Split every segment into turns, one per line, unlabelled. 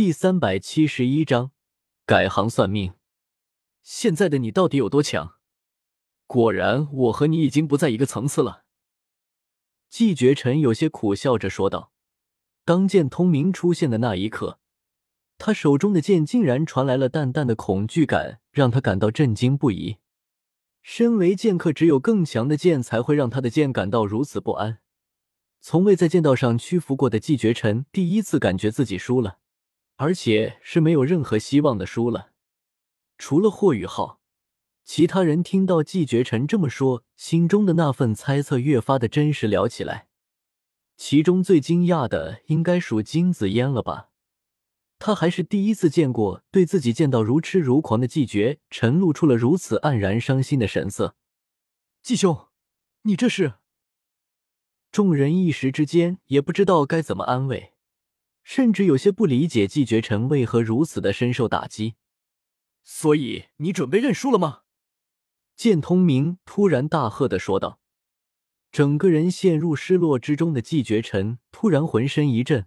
第三百七十一章改行算命。现在的你到底有多强？果然，我和你已经不在一个层次了。季绝尘有些苦笑着说道。当剑通明出现的那一刻，他手中的剑竟然传来了淡淡的恐惧感，让他感到震惊不已。身为剑客，只有更强的剑才会让他的剑感到如此不安。从未在剑道上屈服过的季绝尘，第一次感觉自己输了。而且是没有任何希望的输了。除了霍雨浩，其他人听到季绝尘这么说，心中的那份猜测越发的真实了起来。其中最惊讶的应该属金子烟了吧？他还是第一次见过对自己见到如痴如狂的季绝尘露出了如此黯然伤心的神色。季兄，你这是？众人一时之间也不知道该怎么安慰。甚至有些不理解季绝尘为何如此的深受打击，所以你准备认输了吗？剑通明突然大喝的说道。整个人陷入失落之中的季绝尘突然浑身一震，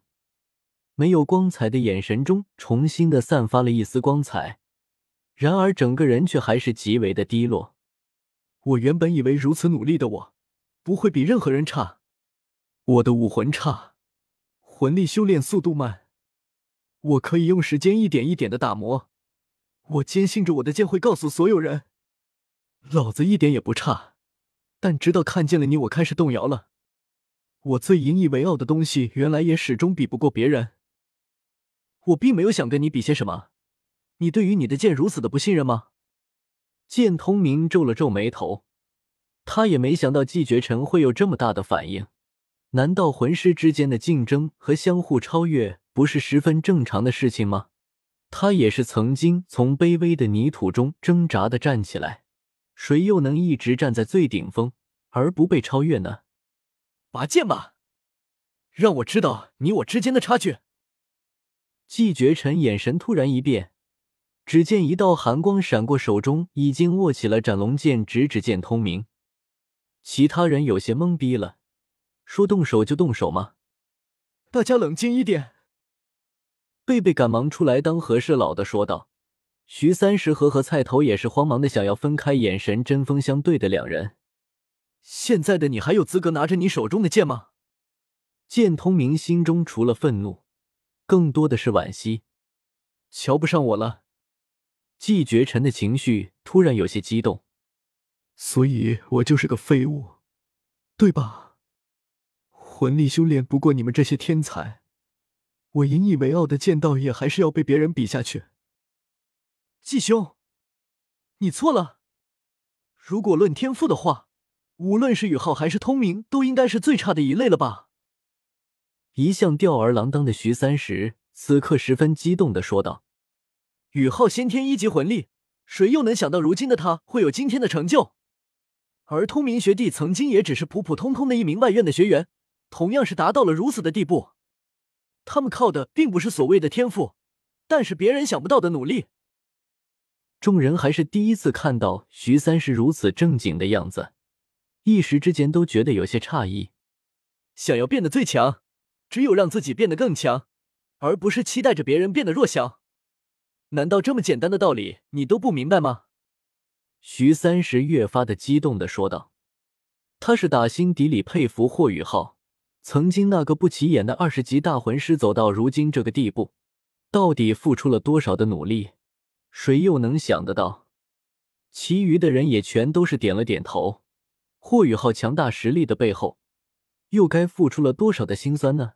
没有光彩的眼神中重新的散发了一丝光彩，然而整个人却还是极为的低落。我原本以为如此努力的我，不会比任何人差，我的武魂差。魂力修炼速度慢，我可以用时间一点一点的打磨。我坚信着我的剑会告诉所有人，老子一点也不差。但直到看见了你，我开始动摇了。我最引以为傲的东西，原来也始终比不过别人。我并没有想跟你比些什么。你对于你的剑如此的不信任吗？剑通明皱了皱眉头，他也没想到季绝尘会有这么大的反应。难道魂师之间的竞争和相互超越不是十分正常的事情吗？他也是曾经从卑微的泥土中挣扎的站起来，谁又能一直站在最顶峰而不被超越呢？拔剑吧，让我知道你我之间的差距。季绝尘眼神突然一变，只见一道寒光闪过，手中已经握起了斩龙剑，直指剑通明。其他人有些懵逼了。说动手就动手吗？大家冷静一点。贝贝赶忙出来当和事佬的说道。徐三石和和菜头也是慌忙的想要分开，眼神针锋相对的两人。现在的你还有资格拿着你手中的剑吗？剑通明心中除了愤怒，更多的是惋惜。瞧不上我了？季绝尘的情绪突然有些激动。所以我就是个废物，对吧？魂力修炼不过你们这些天才，我引以为傲的剑道也还是要被别人比下去。季兄，你错了。如果论天赋的话，无论是宇浩还是通明，都应该是最差的一类了吧？一向吊儿郎当的徐三石此刻十分激动的说道：“宇浩先天一级魂力，谁又能想到如今的他会有今天的成就？而通明学弟曾经也只是普普通通的一名外院的学员。”同样是达到了如此的地步，他们靠的并不是所谓的天赋，但是别人想不到的努力。众人还是第一次看到徐三是如此正经的样子，一时之间都觉得有些诧异。想要变得最强，只有让自己变得更强，而不是期待着别人变得弱小。难道这么简单的道理你都不明白吗？徐三石越发的激动的说道，他是打心底里佩服霍雨浩。曾经那个不起眼的二十级大魂师走到如今这个地步，到底付出了多少的努力？谁又能想得到？其余的人也全都是点了点头。霍雨浩强大实力的背后，又该付出了多少的辛酸呢？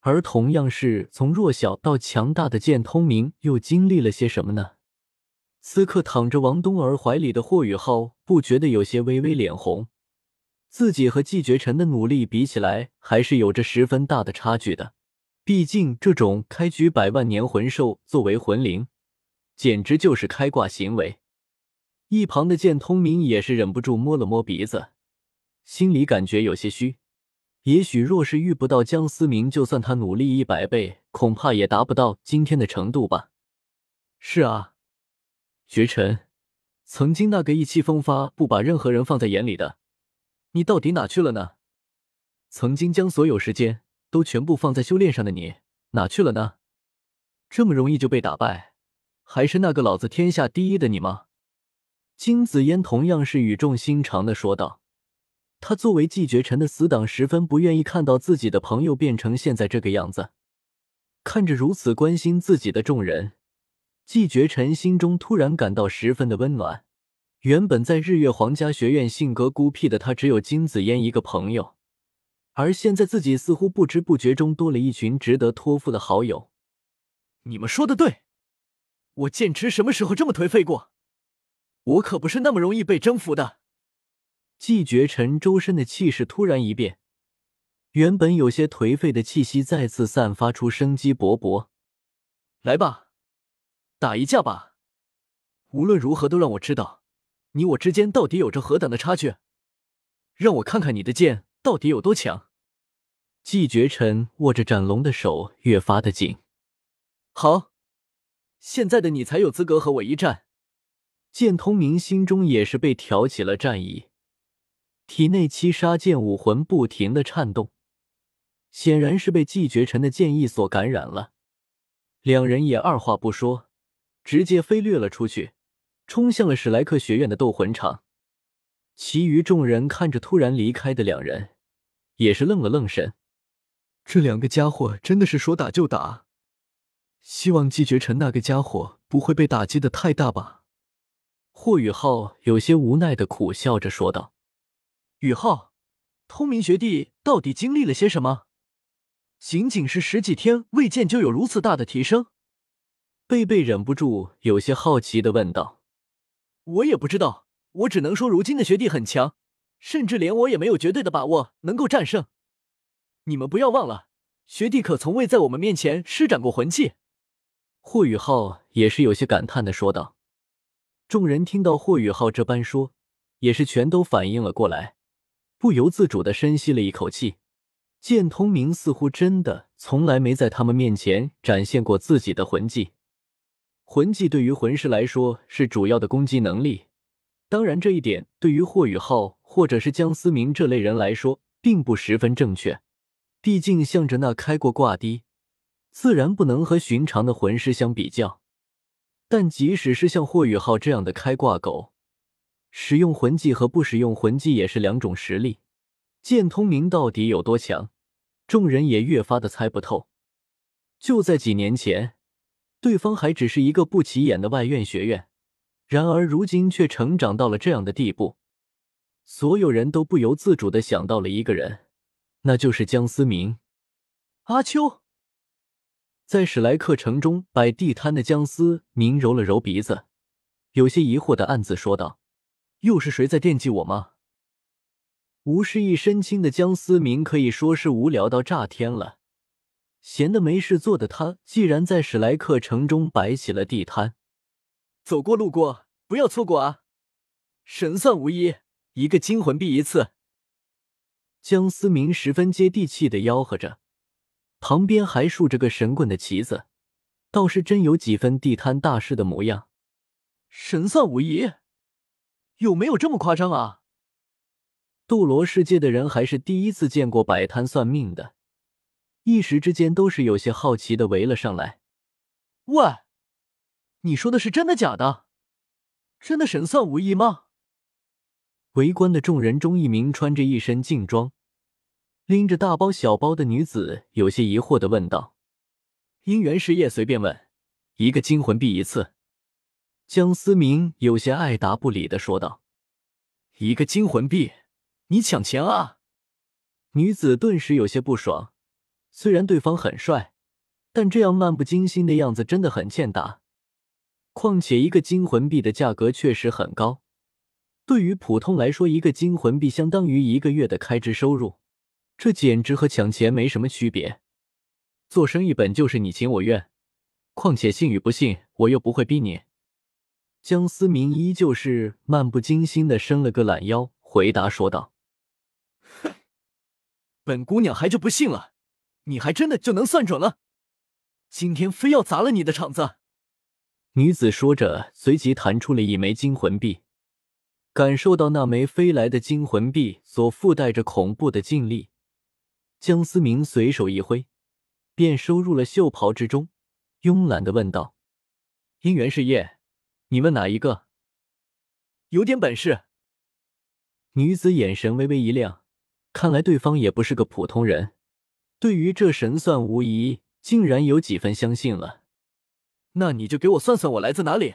而同样是从弱小到强大的剑通明，又经历了些什么呢？此刻躺着王冬儿怀里的霍雨浩，不觉得有些微微脸红。自己和季绝尘的努力比起来，还是有着十分大的差距的。毕竟，这种开局百万年魂兽作为魂灵，简直就是开挂行为。一旁的剑通明也是忍不住摸了摸鼻子，心里感觉有些虚。也许若是遇不到江思明，就算他努力一百倍，恐怕也达不到今天的程度吧。是啊，绝尘，曾经那个意气风发、不把任何人放在眼里的。你到底哪去了呢？曾经将所有时间都全部放在修炼上的你哪去了呢？这么容易就被打败，还是那个老子天下第一的你吗？金子嫣同样是语重心长的说道。他作为季绝尘的死党，十分不愿意看到自己的朋友变成现在这个样子。看着如此关心自己的众人，季绝尘心中突然感到十分的温暖。原本在日月皇家学院性格孤僻的他，只有金子嫣一个朋友，而现在自己似乎不知不觉中多了一群值得托付的好友。你们说的对，我剑池什么时候这么颓废过？我可不是那么容易被征服的。季绝尘周身的气势突然一变，原本有些颓废的气息再次散发出生机勃勃。来吧，打一架吧！无论如何都让我知道，你我之间到底有着何等的差距，让我看看你的剑到底有多强。季绝尘握着斩龙的手越发的紧。好，现在的你才有资格和我一战。剑通明心中也是被挑起了战意。体内七杀剑武魂不停的颤动，显然是被季绝尘的剑意所感染了。两人也二话不说，直接飞掠了出去，冲向了史莱克学院的斗魂场。其余众人看着突然离开的两人，也是愣了愣神。这两个家伙真的是说打就打，希望季绝尘那个家伙不会被打击的太大吧？霍雨浩有些无奈的苦笑着说道。宇浩，通明学弟到底经历了些什么？仅仅是十几天未见，就有如此大的提升？贝贝忍不住有些好奇的问道。我也不知道，我只能说如今的学弟很强，甚至连我也没有绝对的把握能够战胜。你们不要忘了，学弟可从未在我们面前施展过魂技。霍雨浩也是有些感叹的说道。众人听到霍雨浩这般说，也是全都反应了过来。不由自主的深吸了一口气，剑通明似乎真的从来没在他们面前展现过自己的魂技。魂技对于魂师来说是主要的攻击能力，当然这一点对于霍雨浩或者是江思明这类人来说并不十分正确。毕竟向着那开过挂的，自然不能和寻常的魂师相比较。但即使是像霍雨浩这样的开挂狗，使用魂技和不使用魂技也是两种实力，剑通明到底有多强，众人也越发的猜不透。就在几年前，对方还只是一个不起眼的外院学院，然而如今却成长到了这样的地步。所有人都不由自主的想到了一个人，那就是江思明。阿秋，在史莱克城中摆地摊的江思明揉了揉鼻子，有些疑惑的暗自说道。又是谁在惦记我吗？无事一身轻的江思明可以说是无聊到炸天了。闲的没事做的他，既然在史莱克城中摆起了地摊，走过路过不要错过啊！神算无疑，一个金魂币一次。江思明十分接地气的吆喝着，旁边还竖着个神棍的旗子，倒是真有几分地摊大师的模样。神算无疑。有没有这么夸张啊？斗罗世界的人还是第一次见过摆摊算命的，一时之间都是有些好奇的围了上来。喂，你说的是真的假的？真的神算无疑吗？围观的众人中，一名穿着一身劲装、拎着大包小包的女子有些疑惑的问道：“姻缘事业随便问，一个金魂币一次。”江思明有些爱答不理的说道：“一个金魂币，你抢钱啊！”女子顿时有些不爽。虽然对方很帅，但这样漫不经心的样子真的很欠打。况且一个金魂币的价格确实很高，对于普通来说，一个金魂币相当于一个月的开支收入，这简直和抢钱没什么区别。做生意本就是你情我愿，况且信与不信，我又不会逼你。江思明依旧是漫不经心的伸了个懒腰，回答说道：“哼，本姑娘还就不信了，你还真的就能算准了？今天非要砸了你的场子！”女子说着，随即弹出了一枚金魂币。感受到那枚飞来的金魂币所附带着恐怖的劲力，江思明随手一挥，便收入了袖袍之中，慵懒的问道：“姻缘事业，你问哪一个？有点本事。”女子眼神微微一亮，看来对方也不是个普通人，对于这神算无疑，竟然有几分相信了。那你就给我算算我来自哪里。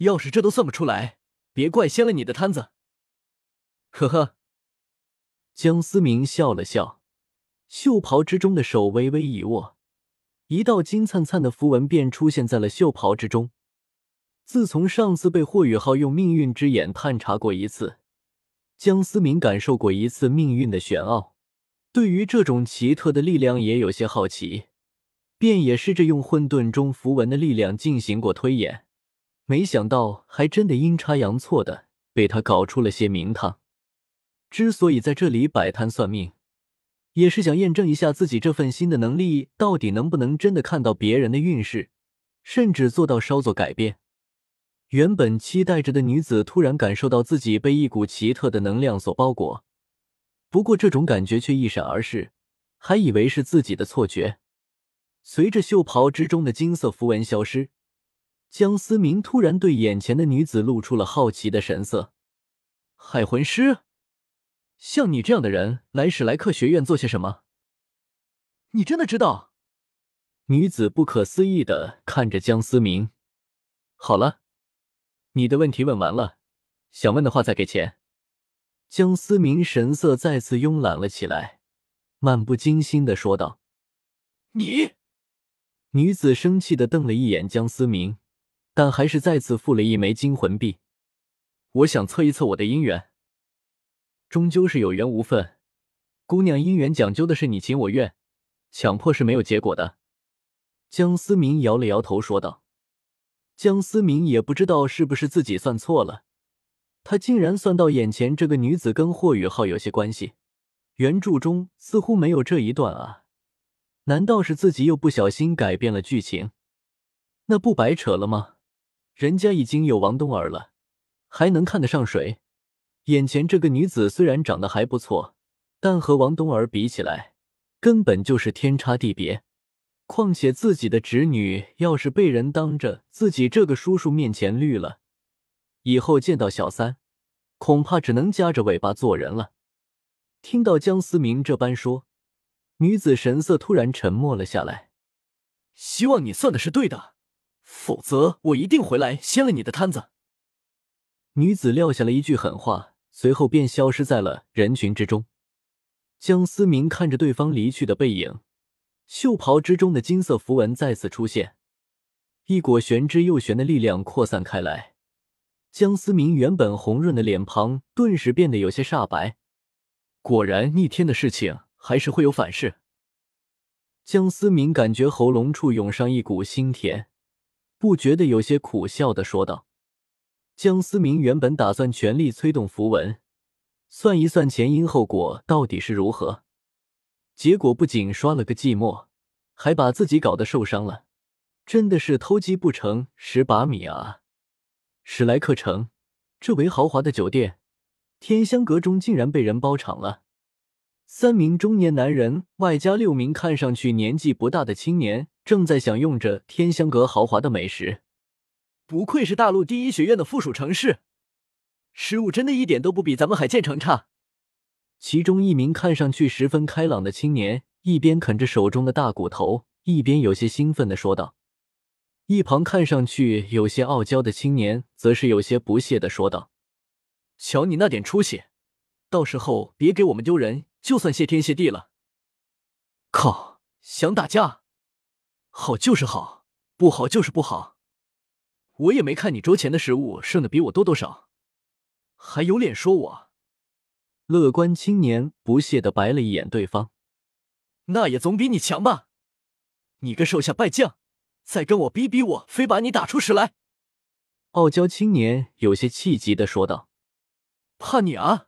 要是这都算不出来，别怪掀了你的摊子。呵呵。江思明笑了笑，袖袍之中的手微微一握，一道金灿灿的符文便出现在了袖袍之中。自从上次被霍雨浩用命运之眼探查过一次。江思明感受过一次命运的玄奥，对于这种奇特的力量也有些好奇，便也试着用混沌中符文的力量进行过推演，没想到还真的阴差阳错的被他搞出了些名堂。之所以在这里摆摊算命，也是想验证一下自己这份新的能力到底能不能真的看到别人的运势，甚至做到稍作改变。原本期待着的女子突然感受到自己被一股奇特的能量所包裹，不过这种感觉却一闪而逝，还以为是自己的错觉。随着袖袍之中的金色符文消失，江思明突然对眼前的女子露出了好奇的神色。海魂师，像你这样的人来史莱克学院做些什么？你真的知道？女子不可思议的看着江思明。好了。你的问题问完了，想问的话再给钱。江思明神色再次慵懒了起来，漫不经心的说道：“你！”女子生气的瞪了一眼江思明，但还是再次付了一枚金魂币。我想测一测我的姻缘，终究是有缘无分。姑娘姻缘讲究的是你情我愿，强迫是没有结果的。江思明摇了摇头说道。江思明也不知道是不是自己算错了，他竟然算到眼前这个女子跟霍雨浩有些关系。原著中似乎没有这一段啊，难道是自己又不小心改变了剧情？那不白扯了吗？人家已经有王冬儿了，还能看得上谁？眼前这个女子虽然长得还不错，但和王冬儿比起来，根本就是天差地别。况且自己的侄女要是被人当着自己这个叔叔面前绿了，以后见到小三，恐怕只能夹着尾巴做人了。听到江思明这般说，女子神色突然沉默了下来。希望你算的是对的，否则我一定回来掀了你的摊子。女子撂下了一句狠话，随后便消失在了人群之中。江思明看着对方离去的背影。袖袍之中的金色符文再次出现，一股玄之又玄的力量扩散开来。江思明原本红润的脸庞顿时变得有些煞白。果然，逆天的事情还是会有反噬。江思明感觉喉咙处涌上一股腥甜，不觉得有些苦笑的说道：“江思明原本打算全力催动符文，算一算前因后果到底是如何。”结果不仅刷了个寂寞，还把自己搞得受伤了，真的是偷鸡不成蚀把米啊！史莱克城这为豪华的酒店，天香阁中竟然被人包场了。三名中年男人外加六名看上去年纪不大的青年，正在享用着天香阁豪华的美食。不愧是大陆第一学院的附属城市，食物真的一点都不比咱们海建城差。其中一名看上去十分开朗的青年，一边啃着手中的大骨头，一边有些兴奋的说道。一旁看上去有些傲娇的青年，则是有些不屑的说道：“瞧你那点出息，到时候别给我们丢人，就算谢天谢地了。”靠，想打架？好就是好，不好就是不好。我也没看你桌前的食物剩的比我多多少，还有脸说我？乐观青年不屑的白了一眼对方，那也总比你强吧？你个手下败将，再跟我逼逼我，非把你打出屎来！傲娇青年有些气急的说道：“怕你啊？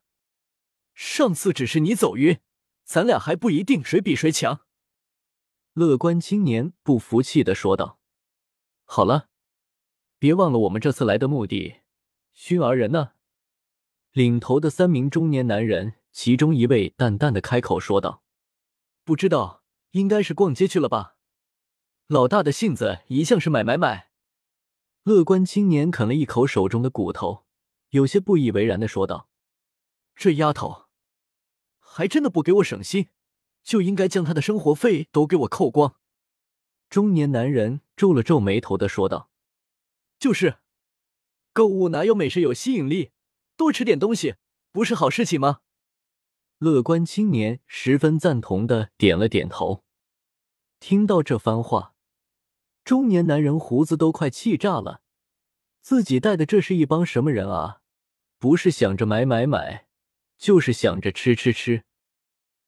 上次只是你走晕，咱俩还不一定谁比谁强。”乐观青年不服气的说道：“好了，别忘了我们这次来的目的，熏儿人呢？”领头的三名中年男人，其中一位淡淡的开口说道：“不知道，应该是逛街去了吧？”老大的性子一向是买买买。乐观青年啃了一口手中的骨头，有些不以为然的说道：“这丫头，还真的不给我省心，就应该将她的生活费都给我扣光。”中年男人皱了皱眉头的说道：“就是，购物哪有美食有吸引力？多吃点东西不是好事情吗？”乐观青年十分赞同的点了点头。听到这番话，中年男人胡子都快气炸了。自己带的这是一帮什么人啊？不是想着买买买，就是想着吃吃吃。